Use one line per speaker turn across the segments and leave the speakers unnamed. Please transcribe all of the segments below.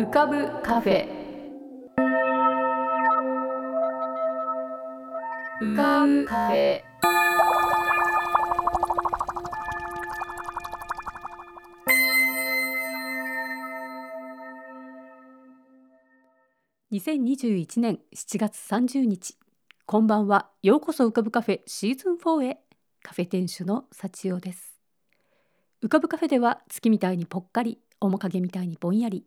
浮かぶカフェ。浮かぶカフェ。2021年7月30日。こんばんは。ようこそ浮かぶカフェシーズン4へ。カフェ店主の幸代です。浮かぶカフェでは月みたいにぽっかり面影みたいにぼんやり。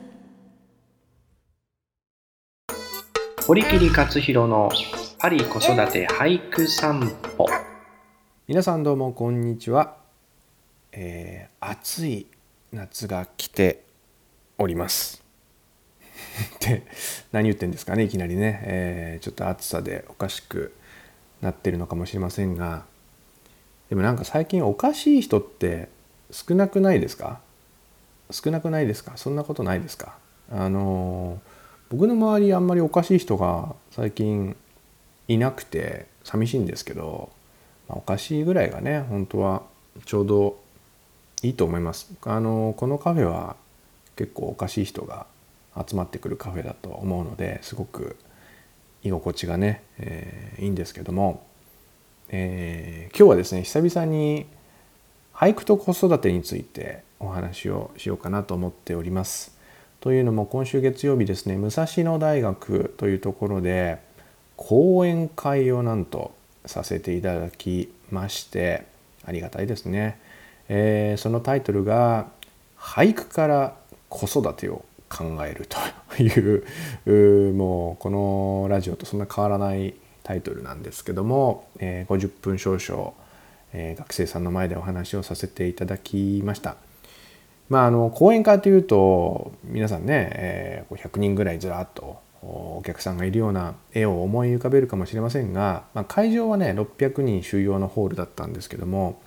堀切克弘のパリ子育て俳句散歩。
皆さんどうもこんにちは、えー、暑い夏が来ております。で何言ってんですかねいきなりね、えー、ちょっと暑さでおかしくなってるのかもしれませんが。でもなんか最近おかしい人って少なくないですか？少なくないですか？そんなことないですか？あの僕の周りあんまりおかしい人が最近いなくて寂しいんですけど、まあ、おかしいぐらいがね本当はちょうどいいと思いますあのこのカフェは結構おかしい人が集まってくるカフェだと思うのですごく居心地がね、えー、いいんですけども、えー、今日はですね久々に俳句と子育てについてお話をしようかなと思っております。というのも今週月曜日ですね武蔵野大学というところで講演会をなんとさせていただきましてありがたいですね、えー、そのタイトルが「俳句から子育てを考える」という もうこのラジオとそんな変わらないタイトルなんですけども、えー、50分少々、えー、学生さんの前でお話をさせていただきました。まあ、あの講演会というと皆さんね、えー、100人ぐらいずらっとお客さんがいるような絵を思い浮かべるかもしれませんが、まあ、会場はね600人収容のホールだったんですけども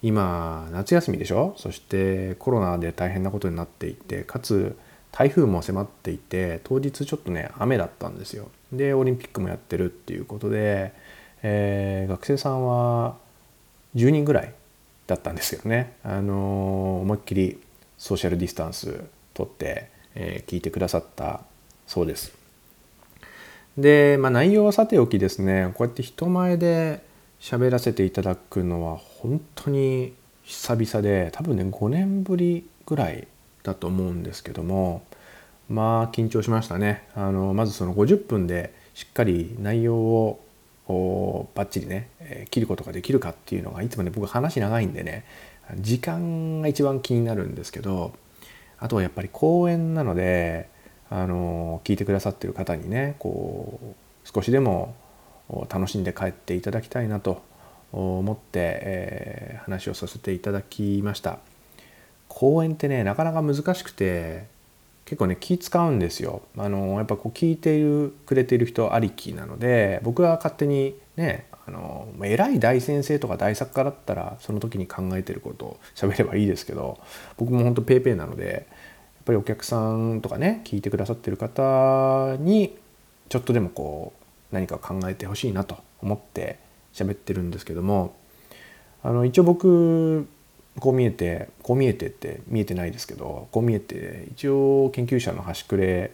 今夏休みでしょ？そしてコロナで大変なことになっていてかつ台風も迫っていて当日ちょっとね雨だったんですよ。でオリンピックもやってるっていうことで、えー、学生さんは10人ぐらいだったんですけどね、あのー、思いっきりソーシャルディスタンスとって、えー、聞いてくださったそうです。で、まあ、内容はさておきですねこうやって人前で喋らせていただくのは本当に久々で多分ね5年ぶりぐらいだと思うんですけどもまあ緊張しましたねあのまずその50分でしっかり内容をバッチリね、え、切ることができるかっていうのがいつもね僕話長いんでね時間が一番気になるんですけどあとはやっぱり公演なのであの聞いてくださってる方にねこう少しでも楽しんで帰っていただきたいなと思って、えー、話をさせていただきました。公演ってねなかなか難しくて結構ね気使うんですよ。あのやっぱこう聞いているくれてる人ありきなので僕は勝手にねあの偉い大先生とか大作家だったらその時に考えてることを喋ればいいですけど僕も本当ペーペーなのでやっぱりお客さんとかね聞いてくださってる方にちょっとでもこう何か考えてほしいなと思って喋ってるんですけどもあの一応僕こう見えてこう見えてって見えてないですけどこう見えて一応研究者の端くれ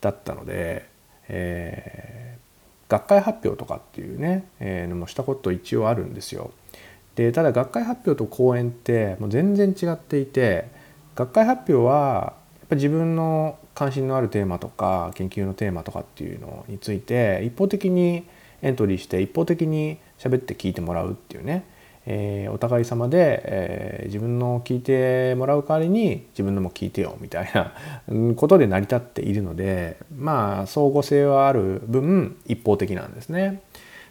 だったので、え学会発表とかっていうね、えー、のもしたこと一応あるんですよ。でただ学会発表と講演ってもう全然違っていて学会発表はやっぱ自分の関心のあるテーマとか研究のテーマとかっていうのについて一方的にエントリーして一方的に喋って聞いてもらうっていうねえー、お互い様で、えー、自分の聞いてもらう代わりに自分のも聞いてよみたいな ことで成り立っているのでまあ相互性はある分一方的なんですね。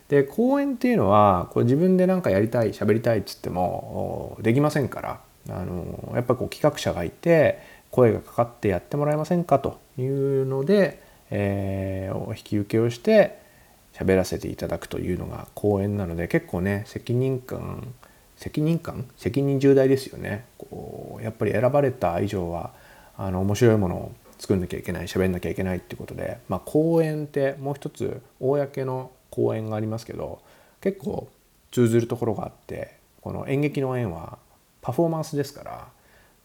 で講演っていうのはこう自分で何かやりたい喋りたいっつってもできませんからあのやっぱこう企画者がいて声がかかってやってもらえませんかというので、えー、お引き受けをして喋らせていただくというのが講演なので結構ね責任感責任感責任重大ですよね。こうやっぱり選ばれた以上はあの面白いものを作んなきゃいけない喋んなきゃいけないってことで、まあ、講演ってもう一つ公の講演がありますけど結構通ずるところがあってこの演劇の縁はパフォーマンスですから、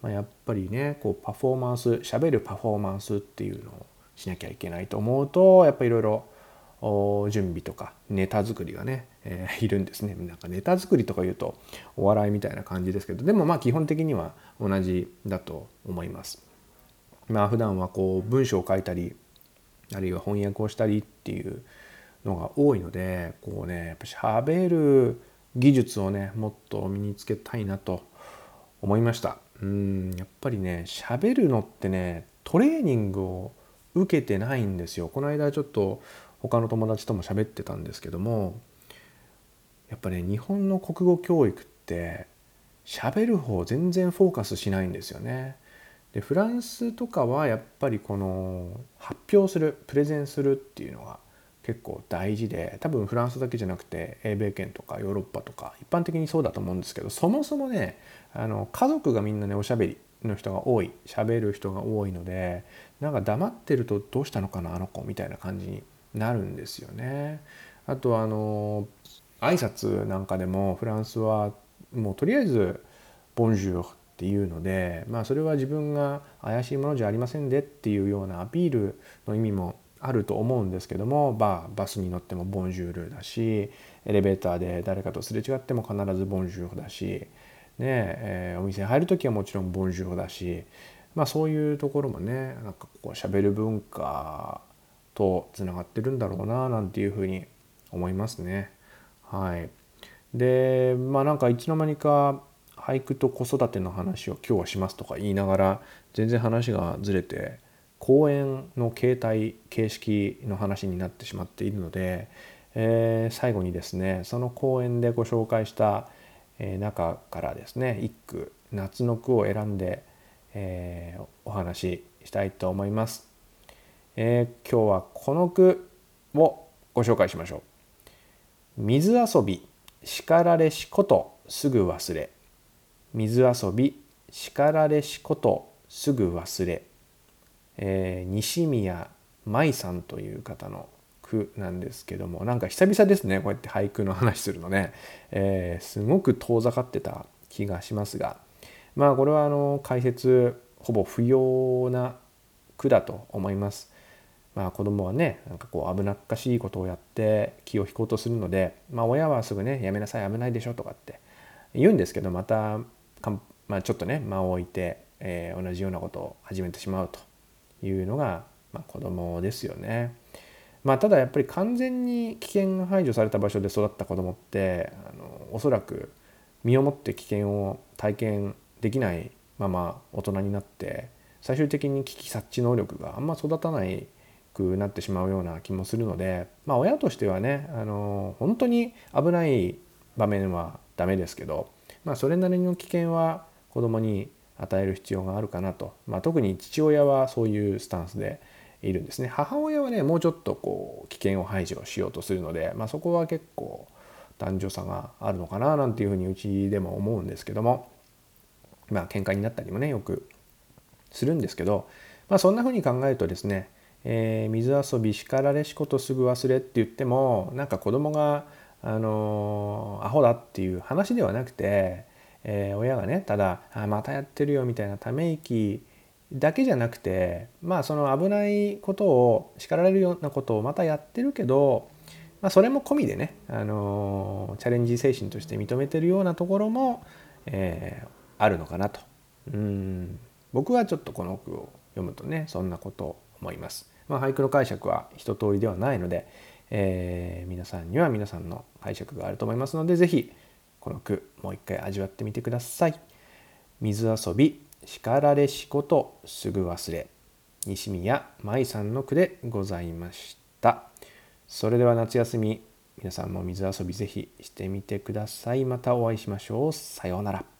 まあ、やっぱりねこうパフォーマンス喋るパフォーマンスっていうのをしなきゃいけないと思うとやっぱりいろいろ準備とかネタ作りがね、えー、いるんですね。なんかネタ作りとか言うとお笑いみたいな感じですけどでもまあ基本的には同じだと思います。まあ普段はこう文章を書いたりあるいは翻訳をしたりっていうのが多いのでこうねやっぱしゃべる技術をねもっと身につけたいなと思いました。うんやっぱりね喋るのってねトレーニングを受けてないんですよ。この間ちょっと他の友達とも喋ってたんですけどもやっぱね日本の国語教育って喋る方全然フォーカスしないんですよね。でフランスとかはやっぱりこの発表するプレゼンするっていうのが結構大事で多分フランスだけじゃなくて英米圏とかヨーロッパとか一般的にそうだと思うんですけどそもそもねあの家族がみんなねおしゃべりの人が多い喋る人が多いのでなんか黙ってるとどうしたのかなあの子みたいな感じになるんですよね。あとあの挨拶なんかでもフランスはもうとりあえず「ボンジュール」っていうのでまあそれは自分が怪しいものじゃありませんでっていうようなアピールの意味もあると思うんですけどもバーバスに乗ってもボンジュールだしエレベーターで誰かとすれ違っても必ずボンジュールだし、ねえー、お店に入る時はもちろんボンジュールだし、まあ、そういうところもねなんかこう喋る文化とつながってるんだろうななんていうふうに思いますね。はい、でまあなんかいつの間にか俳句と子育ての話を今日はしますとか言いながら全然話がずれて講演の形態形式の話になってしまっているので、えー、最後にですねその講演でご紹介した、中からですね一句夏の句を選んで、えー、お話ししたいと思います、えー、今日はこの句をご紹介しましょう。水遊び叱られしことすぐ忘れ。水遊び叱られしことすぐ忘れ。えー、西宮舞さんという方の句なんですけどもなんか久々ですねこうやって俳句の話するのね、えー、すごく遠ざかってた気がしますが。まあこれはあの解説ほぼ不要な句だと思います。まあ子供はねなんかこう危なっかしいことをやって気を引こうとするので、まあ、親はすぐねやめなさい危ないでしょとかって言うんですけどまたまあ、ちょっとね間を置いて、えー、同じようなことを始めてしまうというのが、まあ、子供ですよね。まあ、ただやっぱり完全に危険が排除された場所で育った子供ってあのおそらく身をもって危険を体験できないまま大人になって最終的に危機察知能力があんま育たないくなってしまうような気もするので、まあ、親としてはねあの本当に危ない場面はダメですけど、まあ、それなりの危険は子供に与える必要があるかなと、まあ、特に父親はそういうスタンスでいるんですね。母親はねもうちょっとこう危険を排除しようとするので、まあ、そこは結構男女差があるのかななんていうふうにうちでも思うんですけどもまあ喧嘩になったりもねよくするんですけど、まあ、そんなふうに考えるとですね、えー、水遊び叱られしことすぐ忘れって言ってもなんか子供があのー、アホだっていう話ではなくてえー、親がねただあまたやってるよみたいなため息だけじゃなくてまあその危ないことを叱られるようなことをまたやってるけど、まあ、それも込みでね、あのー、チャレンジ精神として認めてるようなところも、えー、あるのかなとうん僕はちょっとこの句を読むとねそんなことを思います。まあ、俳句の解釈は一通りではないので、えー、皆さんには皆さんの解釈があると思いますので是非この句もう一回味わってみてください。水遊び叱られしことすぐ忘れ西宮舞さんの句でございました。それでは夏休み皆さんも水遊びぜひしてみてください。またお会いしましょう。さようなら。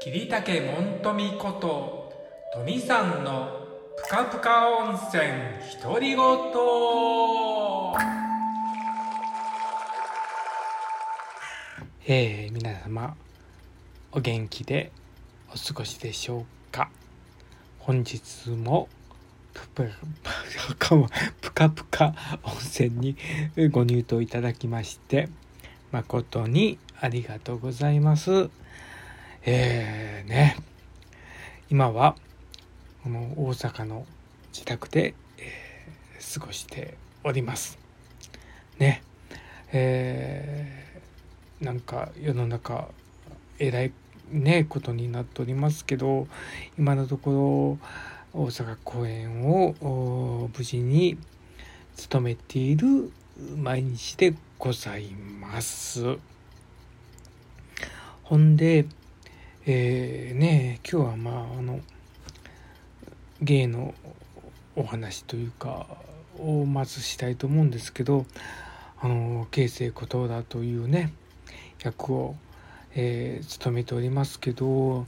桐竹門富こと富さんのぷかぷか温泉独り言。えー、皆様お元気でお過ごしでしょうか？本日もぷ ぷぷかぷか温泉にご入湯いただきまして誠にありがとうございます。えー、ね。今はこの大阪の自宅で、えー、過ごしております。ね。えー、なんか世の中えらいねことになっておりますけど今のところ大阪公演を無事に務めている毎日でございます。ほんで、えー、ね今日はまああの芸のお話というかをまずしたいと思うんですけどあの慶生琴浦というね役を、えー、務めておりますけど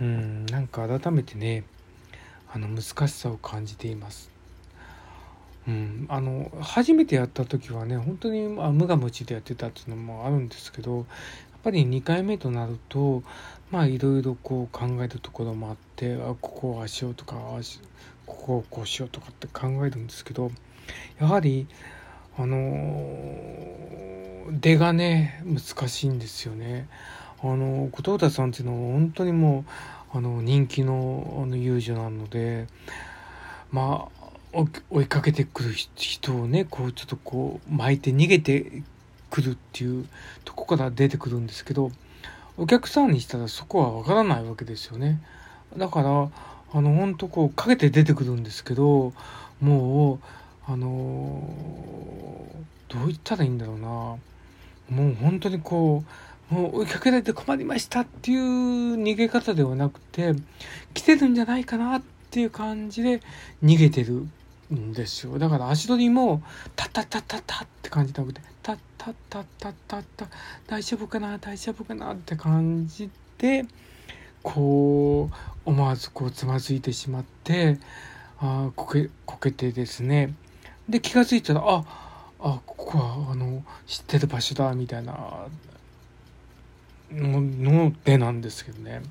うんなんか改めてねあの難しさを感じています。うん、あの初めてやった時はね本当にあ無我夢中でやってたっていうのもあるんですけどぱり2回目となるとまあいろいろこう考えるところもあってあここをああしようとかここをこうしようとかって考えるんですけどやはりあの出がね難しいんですよね。あの後藤田さんっていうのは本当にもうあの人気のあの遊女なのでまあ追いかけてくる人をねこうちょっとこう巻いて逃げてくるっていうとこから出てくるんですけどお客さんにしたらそこはわからないわけですよね。だからあの本当こうかけて出てくるんですけどもうあのどう言ったらいいんだろうな。もう本当にこうもう追いかけられて困りましたっていう逃げ方ではなくて来てるんじゃないかなっていう感じで逃げてるんですよ。だから足取りもタッタッタッタッタって感じじゃなくてタッタッタッタ大丈夫かな大丈夫かなって感じでこう思わずこうつまずいてしまってあこけこけてですね。で気が付いたらああここはあの知ってる場所だみたいなのでなんですけどね。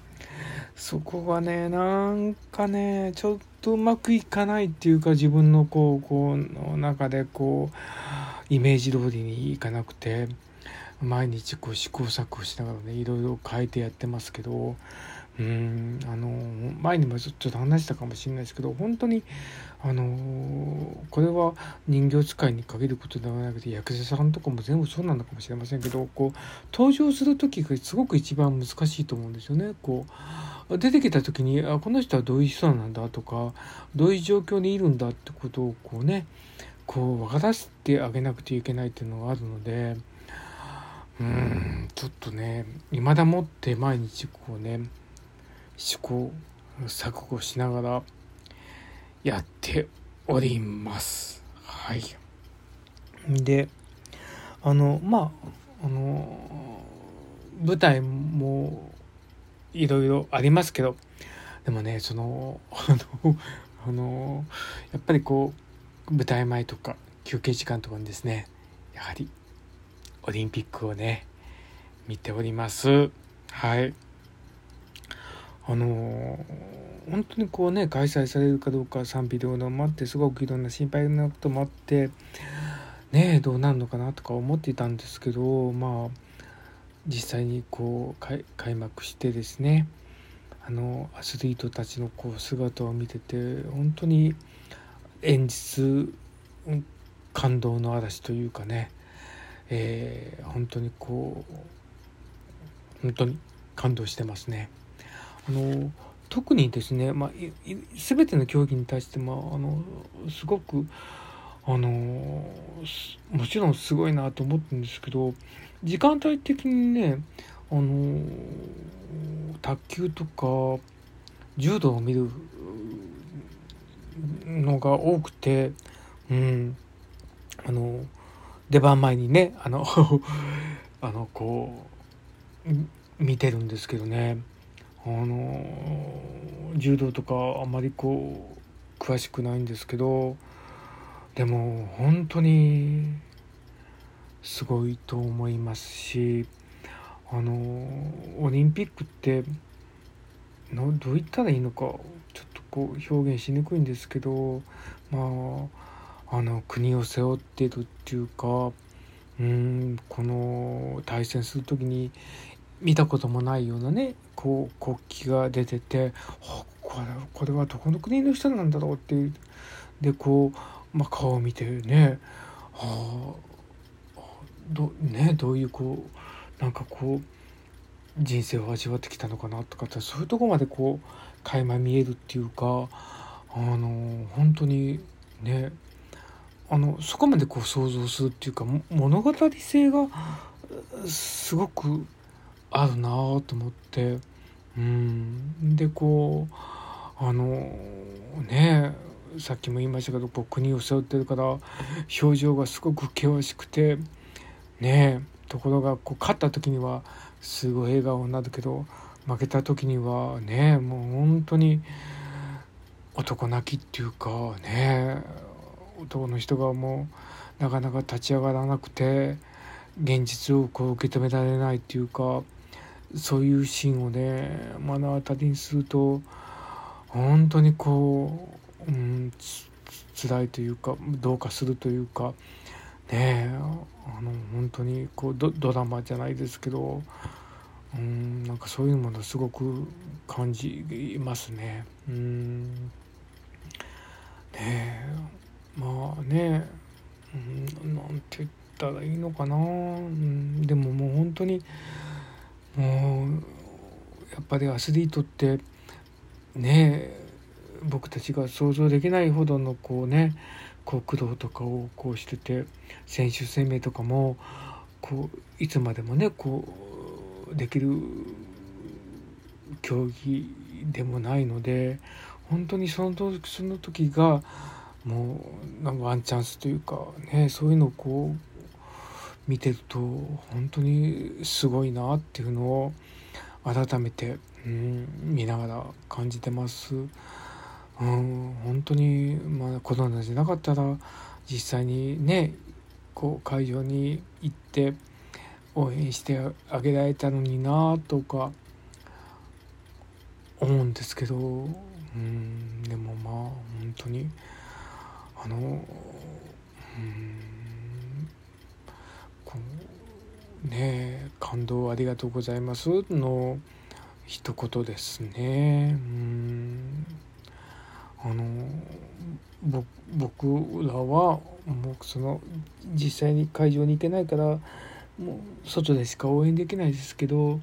そこがねなんかねちょっとうまくいかないっていうか自分のこうこうの中でこうイメージ通りにいかなくて毎日こう試行錯誤しながらねいろいろ変えてやってますけどうんあの前にもちょっと話したかもしれないですけど本当にあのこれは人形使いに限ることではなくて役者さんとかも全部そうなのかもしれませんけどこう登場する時がすごく一番難しいと思うんですよね。こう出てきた時にあこの人はどういう人なんだとかどういう状況にいるんだってことをこうねこう分からせてあげなくてはいけないっていうのがあるのでうんちょっとね未だもって毎日こうね試行錯誤しながらやっております。はい。で、あの、まあ、あの、舞台もいろいろありますけど、でもね、その、あの、あの、やっぱりこう、舞台前とか休憩時間とかにですね、やはりオリンピックをね、見ております。はい。あの本当にこうね開催されるかどうか賛否両論もあってすごくいろんな心配なこともあってねどうなるのかなとか思っていたんですけどまあ実際にこう開幕してですねあのアスリートたちのこう姿を見てて本当に演出感動の嵐というかね、えー、本当にこう本当に感動してますね。あの特にですね、まあ、全ての競技に対してもあのすごくあのもちろんすごいなと思ってるんですけど時間帯的にねあの卓球とか柔道を見るのが多くて、うん、あの出番前にねあの あのこう見てるんですけどね。あの柔道とかあんまりこう詳しくないんですけどでも本当にすごいと思いますしあのオリンピックってどう言ったらいいのかちょっこう表現しにくいんですけどまああの国を背負ってるっていうかうんこの対戦する時に見たこともないようなねこう国旗が出ててこれこれはどこの国の人なんだろうっていうでこう、まあ、顔を見てねあどねどういうこうなんかこう人生を味わってきたのかなとかそういうとこまでこう垣間見えるっていうかあの本当にねあのそこまでこう想像するっていうか物語性がすごくあるなと思ってうん。でこうあのねさっきも言いましたけどこう国を背負ってるから表情がすごく険しくてねところがこう勝った時にはすごい笑顔になるけど負けた時にはねもう本当に男泣きっていうかね男の人がもうなかなか立ち上がらなくて現実をこう受け止められないっていうかそういうシーンをね目の当たりにすると本当にこう、うん、つ辛いというかどうかするというかねあの本当にこうドドラマじゃないですけどうんなんかそういうものすごく感じますね。うん。ねまあね、うん、なんて言ったらいいのかな、うん、でももう本当にもうやっぱりアスリートってねえ僕たちが想像できないほどのこうねこう苦労とかをこうしてて選手生命とかもこういつまでもねこうできる競技でもないので本当にその時その時がもうなんかワンチャンスというかねそういうのをこう見てると本当にすごいなっていうのを改めて、うん、見ながら感じてます。うん、本当に、まあ、コロナじゃなかったら実際にねこう会場に行って応援してあげられたのになとか思うんですけど、うん、でもまあ本当にあの、うんこうね感動ありがとうございますの一言ですね。うんあの僕らはもうその実際に会場に行けないからもう外でしか応援できないですけど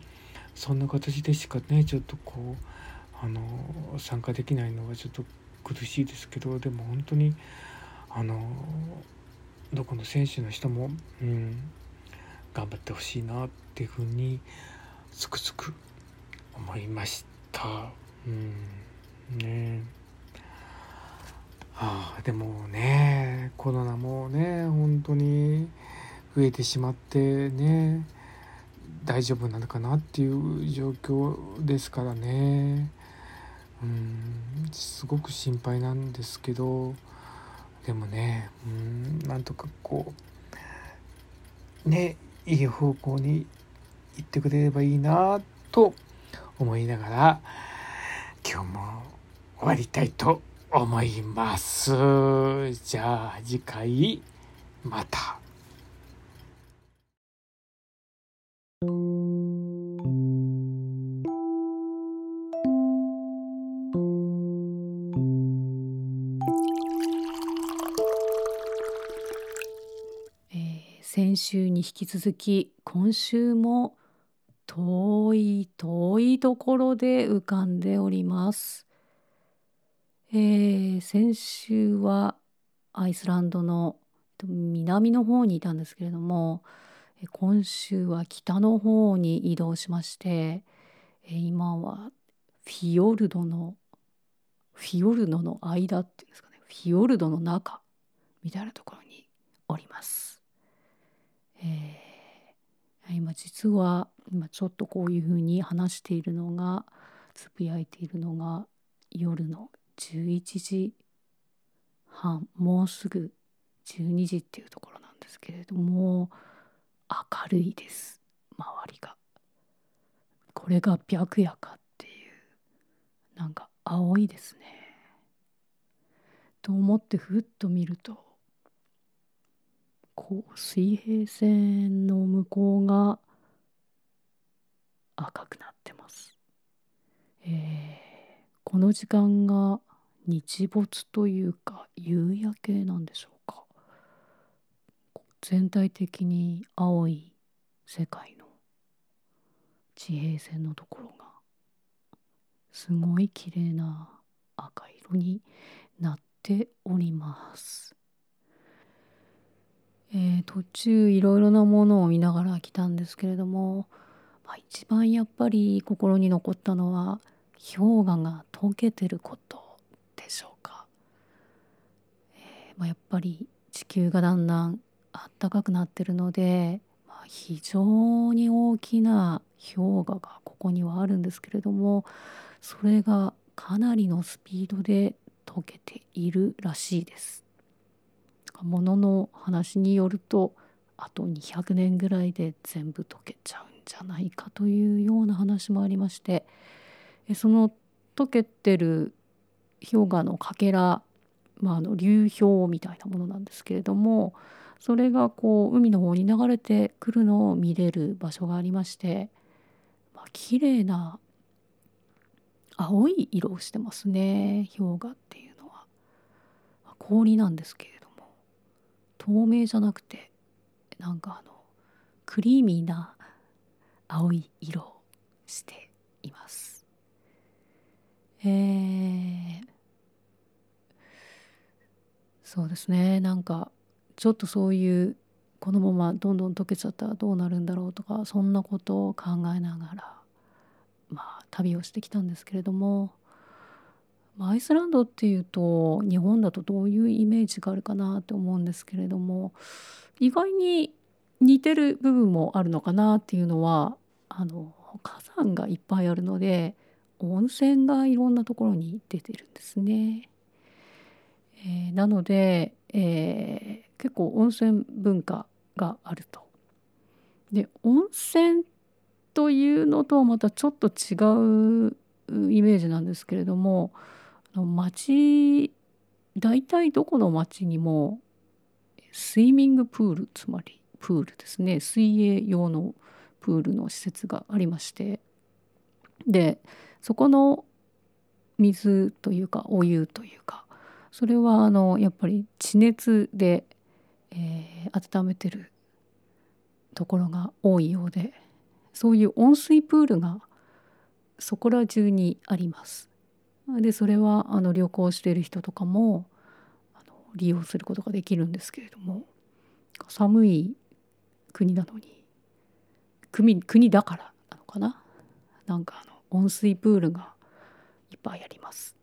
そんな形でしかねちょっとこうあの参加できないのがちょっと苦しいですけどでも本当にあのどこの選手の人も、うん、頑張ってほしいなっていうふうにつくづく思いました。うんねはあ、でもねコロナもね本当に増えてしまってね大丈夫なのかなっていう状況ですからねうんすごく心配なんですけどでもねうんなんとかこうねいい方向に行ってくれればいいなと思いながら今日も終わりたいと思います。じゃあ次回また。
週に引き続き今週も遠い遠いところで浮かんでおります。えー、先週はアイスランドの南の方にいたんですけれども今週は北の方に移動しまして今はフィヨルドのフィヨルドの間っていうんですかねフィヨルドの中みたいなところにおります。えー、今実は今ちょっとこういうふうに話しているのがつぶやいているのが夜の11時半もうすぐ12時っていうところなんですけれども明るいです周りが。これが白夜かっていうなんか青いですね。と思ってふっと見るとこう水平線の向こうが赤くなってます、えー、この時間が日没というか夕焼けなんでしょうか全体的に青い世界の地平線のところがすごい綺麗な赤色になっております。えー、途中いろいろなものを見ながら来たんですけれども、まあ、一番やっぱり心に残ったのは氷河が溶けてることでしょうか、えー、まあ、やっぱり地球がだんだん暖かくなってるので、まあ、非常に大きな氷河がここにはあるんですけれどもそれがかなりのスピードで溶けているらしいです。ものの話によるとあと200年ぐらいで全部溶けちゃうんじゃないかというような話もありましてその溶けてる氷河のかけら、まあ、あの流氷みたいなものなんですけれどもそれがこう海の方に流れてくるのを見れる場所がありまして、まあ、綺麗な青い色をしてますね氷河っていうのは。氷なんですけど透明じゃなくてなんかあのクリーミーな青い色をしています。えー、そうですね。なんかちょっとそういうこのままどんどん溶けちゃったらどうなるんだろうとかそんなことを考えながらまあ旅をしてきたんですけれどもアイスランドっていうと日本だとどういうイメージがあるかなと思うんですけれども意外に似てる部分もあるのかなっていうのはあの火山がいっぱいあるので温泉がいろんなところに出てるんですね。えー、なので、えー、結構温泉文化があると。で温泉というのとはまたちょっと違うイメージなんですけれども町大体どこの町にもスイミングプールつまりプールですね水泳用のプールの施設がありましてでそこの水というかお湯というかそれはあのやっぱり地熱で、えー、温めてるところが多いようでそういう温水プールがそこら中にあります。でそれはあの旅行している人とかもあの利用することができるんですけれども寒い国なのに国国だからなのかな？なんかあの温水プールがいっぱいあります。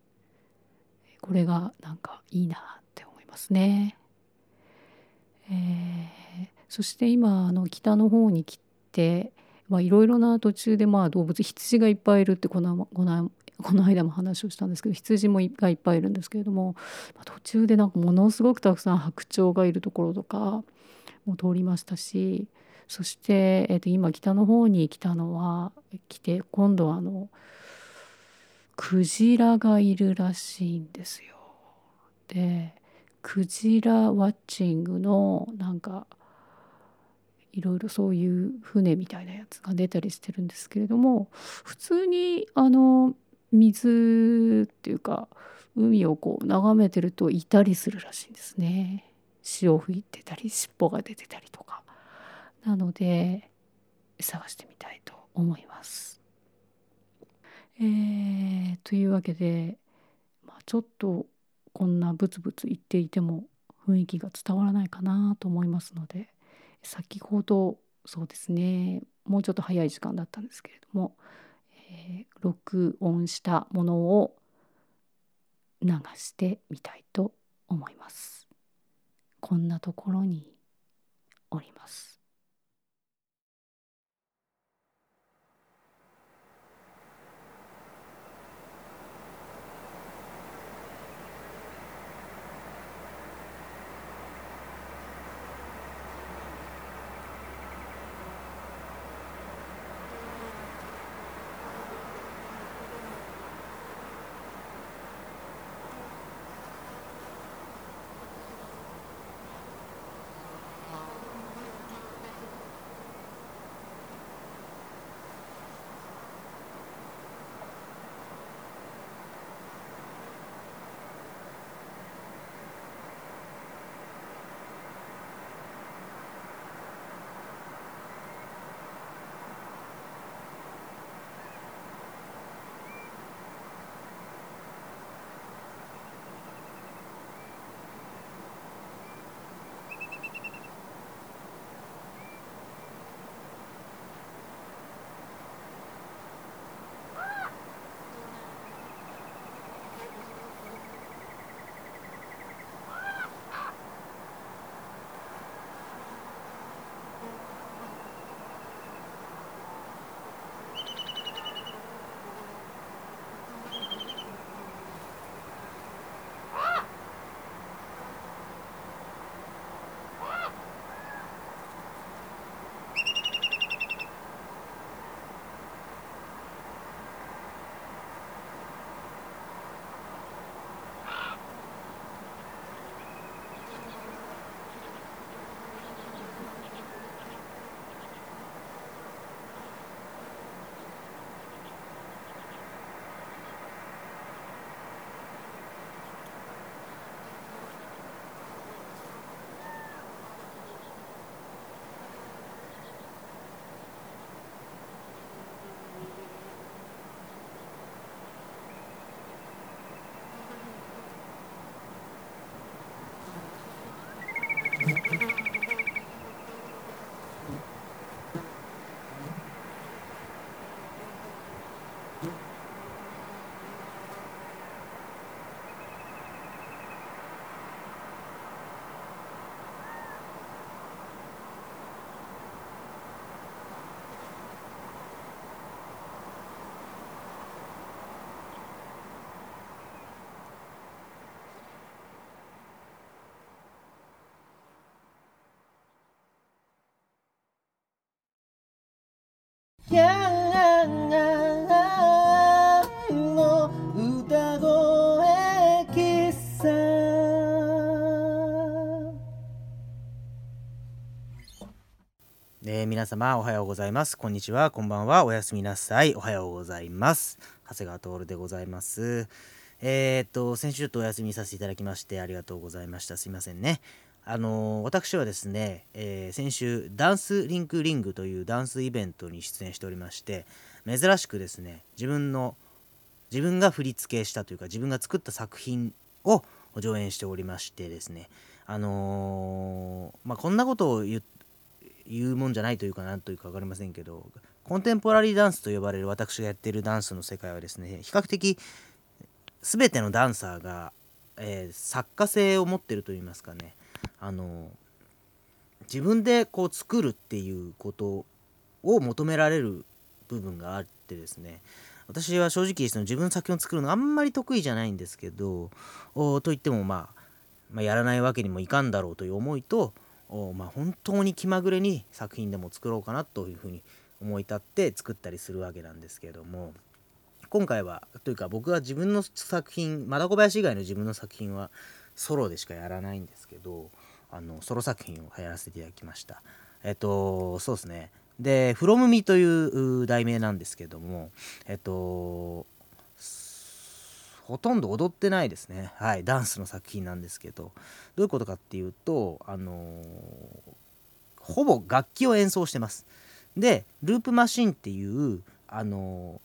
これがなんかいいなって思いますね。えー、そして今あの北の方に来ていろいろな途中でまあ動物羊がいっぱいいるってこのこのこの間も話をしたんですけど羊もがいっぱいいるんですけれども、途中でなんかものすごくたくさん白鳥がいるところとかも通りましたしそして、えー、と今北の方に来たのは来て今度はあのクジラがいるらしいんですよ。でクジラワッチングのなんかいろいろそういう船みたいなやつが出たりしてるんですけれども普通にあの水っていうか海をこう眺めてるといたりするらしいんですね。潮吹いてたり尻尾が出てたりとか。なので探してみたいと思います。えー、というわけで、まあ、ちょっとこんなブツブツ言っていても雰囲気が伝わらないかなと思いますので先ほどそうですねもうちょっと早い時間だったんですけれども、えー、録音したものを流してみたいと思います。こんなところにおります。
えー皆様おはようございます。こんにちは。こんばんは。おやすみなさい。おはようございます。長谷川徹でございます。えー、っと先週ちょっとお休みさせていただきましてありがとうございました。すいませんね。あの私はですね、えー先週ダンスリンクリングというダンスイベントに出演しておりまして珍しくですね自分の自分が振り付けしたというか自分が作った作品を上演しておりましてですねあのーまあこんなことを言言うもんじゃないというかなんというか分かりませんけどコンテンポラリーダンスと呼ばれる私がやっているダンスの世界はですね比較的全てのダンサーが、えー作家性を持ってるといいますかねあの自分でこう作るっていうことを求められる部分があってですね。私は正直その自分の作品を作るのあんまり得意じゃないんですけどおといっても、まあ、まあやらないわけにもいかんだろうという思いとまあ、本当に気まぐれに作品でも作ろうかなというふうに思い立って作ったりするわけなんですけども今回はというか僕は自分の作品マダコ林以外の自分の作品はソロでしかやらないんですけどあのソロ作品をやらせていただきました。えっとそうですね。で「from me」という題名なんですけどもえっとほとんど踊ってないですね。はいダンスの作品なんですけど。どういうことかっていうとあのほぼ楽器を演奏してます。でループマシンっていうあの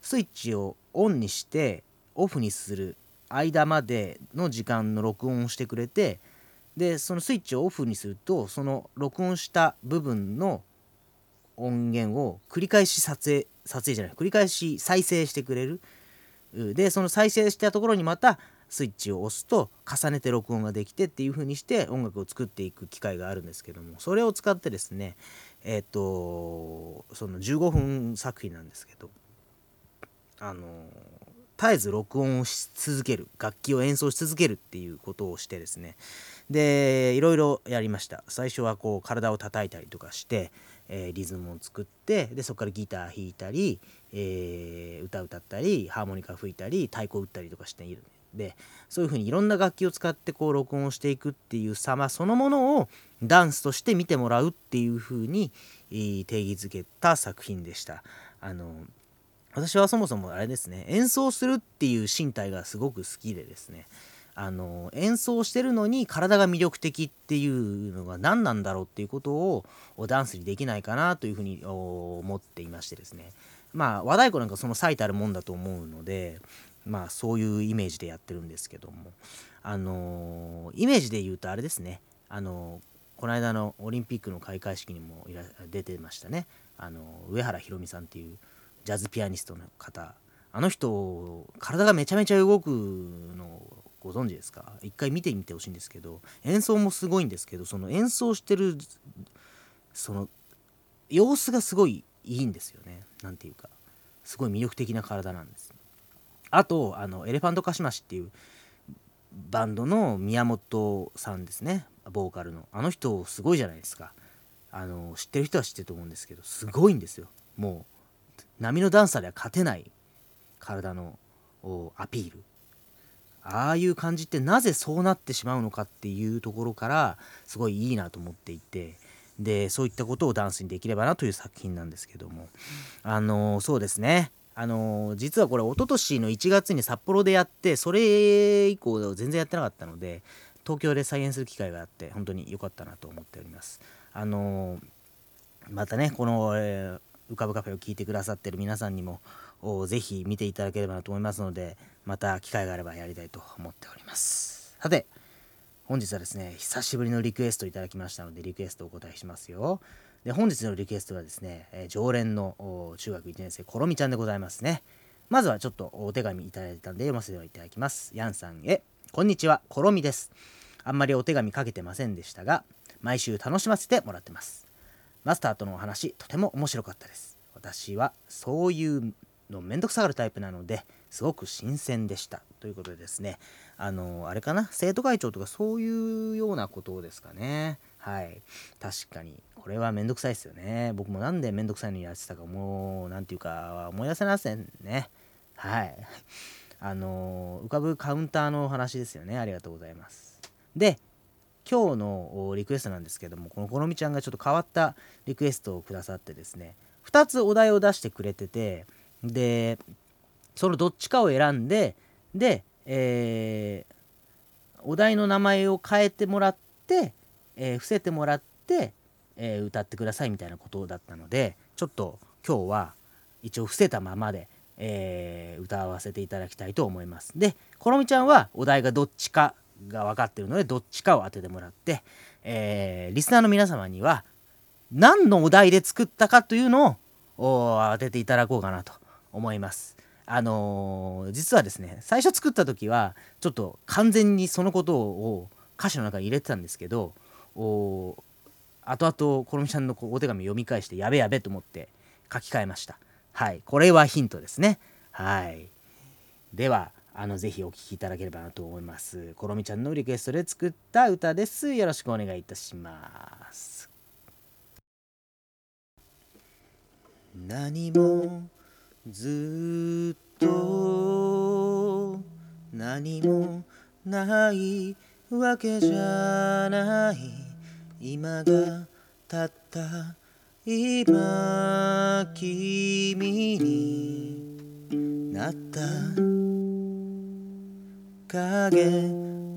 スイッチをオンにしてオフにする間までの時間の録音をしてくれてでそのスイッチをオフにするとその録音した部分の音源を繰り返し撮影撮影じゃない繰り返し再生してくれる。でその再生したところにまたスイッチを押すと重ねて録音ができてっていう風にして音楽を作っていく機会があるんですけどもそれを使ってですねえっ、とその15分作品なんですけどあの絶えず録音をし続ける楽器を演奏し続けるっていうことをしてですね。でいろいろやりました。最初はこう体を叩いたりとかして、えーリズムを作ってでそこからギター弾いたり、えー歌歌ったりハーモニカ吹いたり太鼓打ったりとかしている。でそういうふうにいろんな楽器を使ってこう録音をしていくっていう様そのものをダンスとして見てもらうっていうふうに、定義づけた作品でした。あの私はそもそもあれですね演奏するっていう身体がすごく好きでですねあの演奏してるのに体が魅力的っていうのが何なんだろうっていうことをダンスにできないかなというふうに思っていましてですね。まあ和太鼓なんかその最たるもんだと思うのでまあそういうイメージでやってるんですけども。あのイメージで言うとあれですね。あのこの間のオリンピックの開会式にも出てましたね。あの上原ひろみさんっていうジャズピアニストの方。あの人体がめちゃめちゃ動くのご存知ですか？一回見てみてほしいんですけど演奏もすごいんですけどその演奏してるその様子がすごいいいんですよね。なんていうか。すごい魅力的な体なんですあとあのエレファントカシマシっていうバンドの宮本さんですね。ボーカルの。あの人すごいじゃないですか。あの知ってる人は知ってると思うんですけどすごいんですよ。もう波のダンサーでは勝てない体のアピール。ああいう感じってなぜそうなってしまうのかっていうところからすごいいいなと思っていて。でそういったことをダンスにできればなという作品なんですけども。あのそうですね。あの実はこれ一昨年の1月に札幌でやってそれ以降全然やってなかったので東京で再演する機会があって本当に良かったなと思っております。あのまたねこの、えー浮かぶカフェを聞いてくださってる皆さんにもぜひ見ていただければなと思いますのでまた機会があればやりたいと思っております。さて本日はですね久しぶりのリクエストいただきましたのでリクエストお答えしますよ。で本日のリクエストはですね、え常連の中学1年生ころみちゃんでございますね。まずはちょっとお手紙いただいたんで読ませていただきます。ヤンさんへこんにちはころみです。あんまりお手紙かけてませんでしたが毎週楽しませてもらってます。マスターとのお話とても面白かったです。私はそういうのめんどくさがるタイプなのですごく新鮮でした。ということでですねあのあれかな？生徒会長とかそういうようなことですかね。はい。確かに。これはめんどくさいですよね。僕もなんでめんどくさいのにやってたかもうなんていうか思い出せませんね。はい。あの浮かぶカウンターのお話ですよね。ありがとうございます。で今日のリクエストなんですけどもこのこのみちゃんがちょっと変わったリクエストをくださってですね2つお題を出してくれててでそのどっちかを選んでで、えーお題の名前を変えてもらって、えー伏せてもらって、えー歌ってくださいみたいなことだったのでちょっと今日は一応伏せたままで、えー歌わせていただきたいと思います。でこのみちゃんはお題がどっちかが分かってるのでどっちかを当ててもらって、えーリスナーの皆様には何のお題で作ったかというのを当てていただこうかなと思います。あのー実はですね最初作った時はちょっと完全にそのことを歌詞の中に入れてたんですけどお後々このみちゃんのお手紙読み返してやべやべと思って書き換えました。はいこれはヒントですね。はい。ではあのぜひお聴きいただければなと思います。ころみちゃんのリクエストで作った歌です。よろしくお願いいたします。何もずっと何もないわけじゃない。今がたった今君になった。影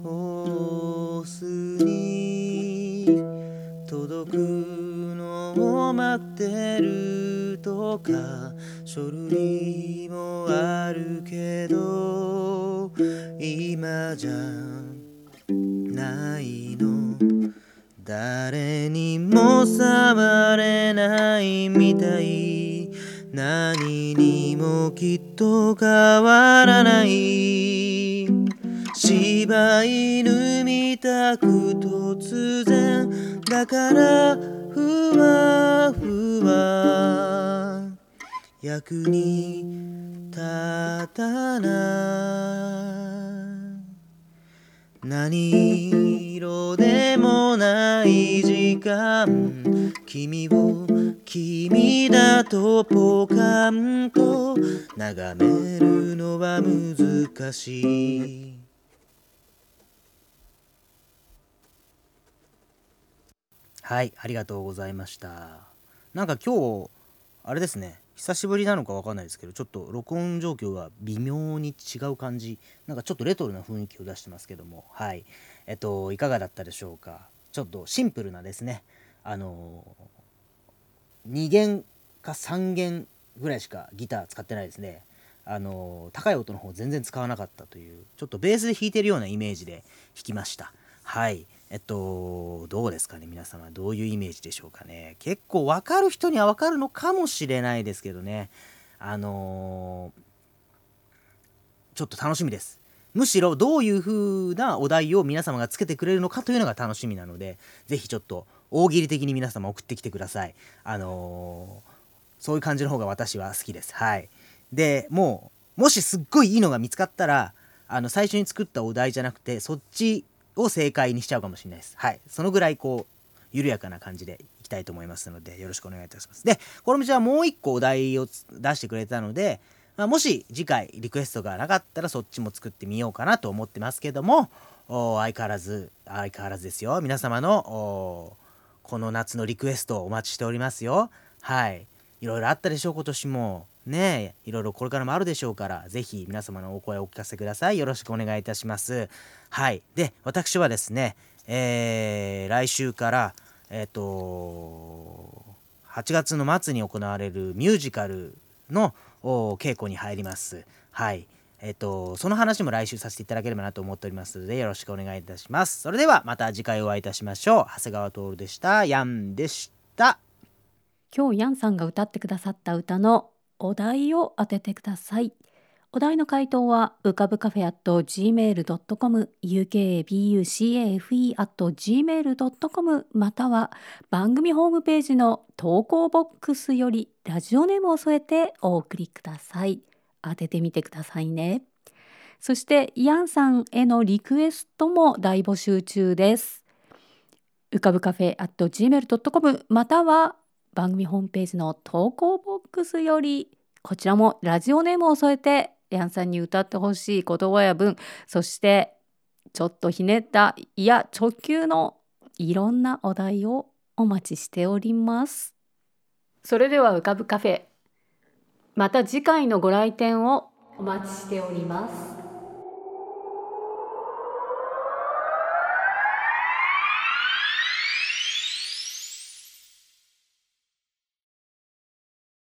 をすに届くのを待ってるとか書類もあるけど今じゃないの。誰にも触れないみたい。何にもきっと変わらない。柴犬みたく突然だからふわふわ。役に立たない。何色でもない時間。君を君だとポカンと眺めるのは難しい。はいありがとうございました。なんか今日あれですね久しぶりなのかわかんないですけどちょっと録音状況が微妙に違う感じ。なんかちょっとレトロな雰囲気を出してますけども。はい。えっといかがだったでしょうか？ちょっとシンプルなですね。あの2弦か3弦ぐらいしかギター使ってないですね。あの高い音の方全然使わなかったというちょっとベースで弾いてるようなイメージで弾きました。はい。えっとどうですかね皆様どういうイメージでしょうかね。結構分かる人には分かるのかもしれないですけどね。あのちょっと楽しみです。むしろどういう風なお題を皆様がつけてくれるのかというのが楽しみなので是非ちょっと大喜利的に皆様送ってきてください。あのそういう感じの方が私は好きです。はい。でもうもしすっごいいいのが見つかったらあの最初に作ったお題じゃなくてそっちを正解にしちゃうかもしれないです。はい。そのぐらいこう緩やかな感じでいきたいと思いますのでよろしくお願いいたします。でこの道はもう一個お題を出してくれたので、まあ、もし次回リクエストがなかったらそっちも作ってみようかなと思ってますけどもお相変わらず相変わらずですよ。皆様のおこの夏のリクエストをお待ちしておりますよ。はい。いろいろあったでしょう今年も。ねえいろいろこれからもあるでしょうからぜひ皆様のお声をお聞かせください。よろしくお願いいたします。はい。で私はですねえー来週からえっ、と8月の末に行われるミュージカルのお稽古に入ります。はい。えっ、とその話も来週させていただければなと思っておりますのでよろしくお願いいたします。それではまた次回お会いいたしましょう。長谷川徹でした。ヤンでした。
今日ヤンさんが歌ってくださった歌のお題を当ててください。お題の回答は浮かぶカフェ at gmail.com ukbucafe at gmail.com または番組ホームページの投稿ボックスよりラジオネームを添えてお送りください。当ててみてくださいね。そしてヤンさんへのリクエストも大募集中です。
うかぶカフェ at gmail.com または番組ホームページの投稿ボックスよりこちらもラジオネームを添えてヤンさんに歌ってほしい言葉や文そしてちょっとひねったいや直球のいろんなお題をお待ちしております。それでは浮かぶカフェまた次回のご来店をお待ちしております。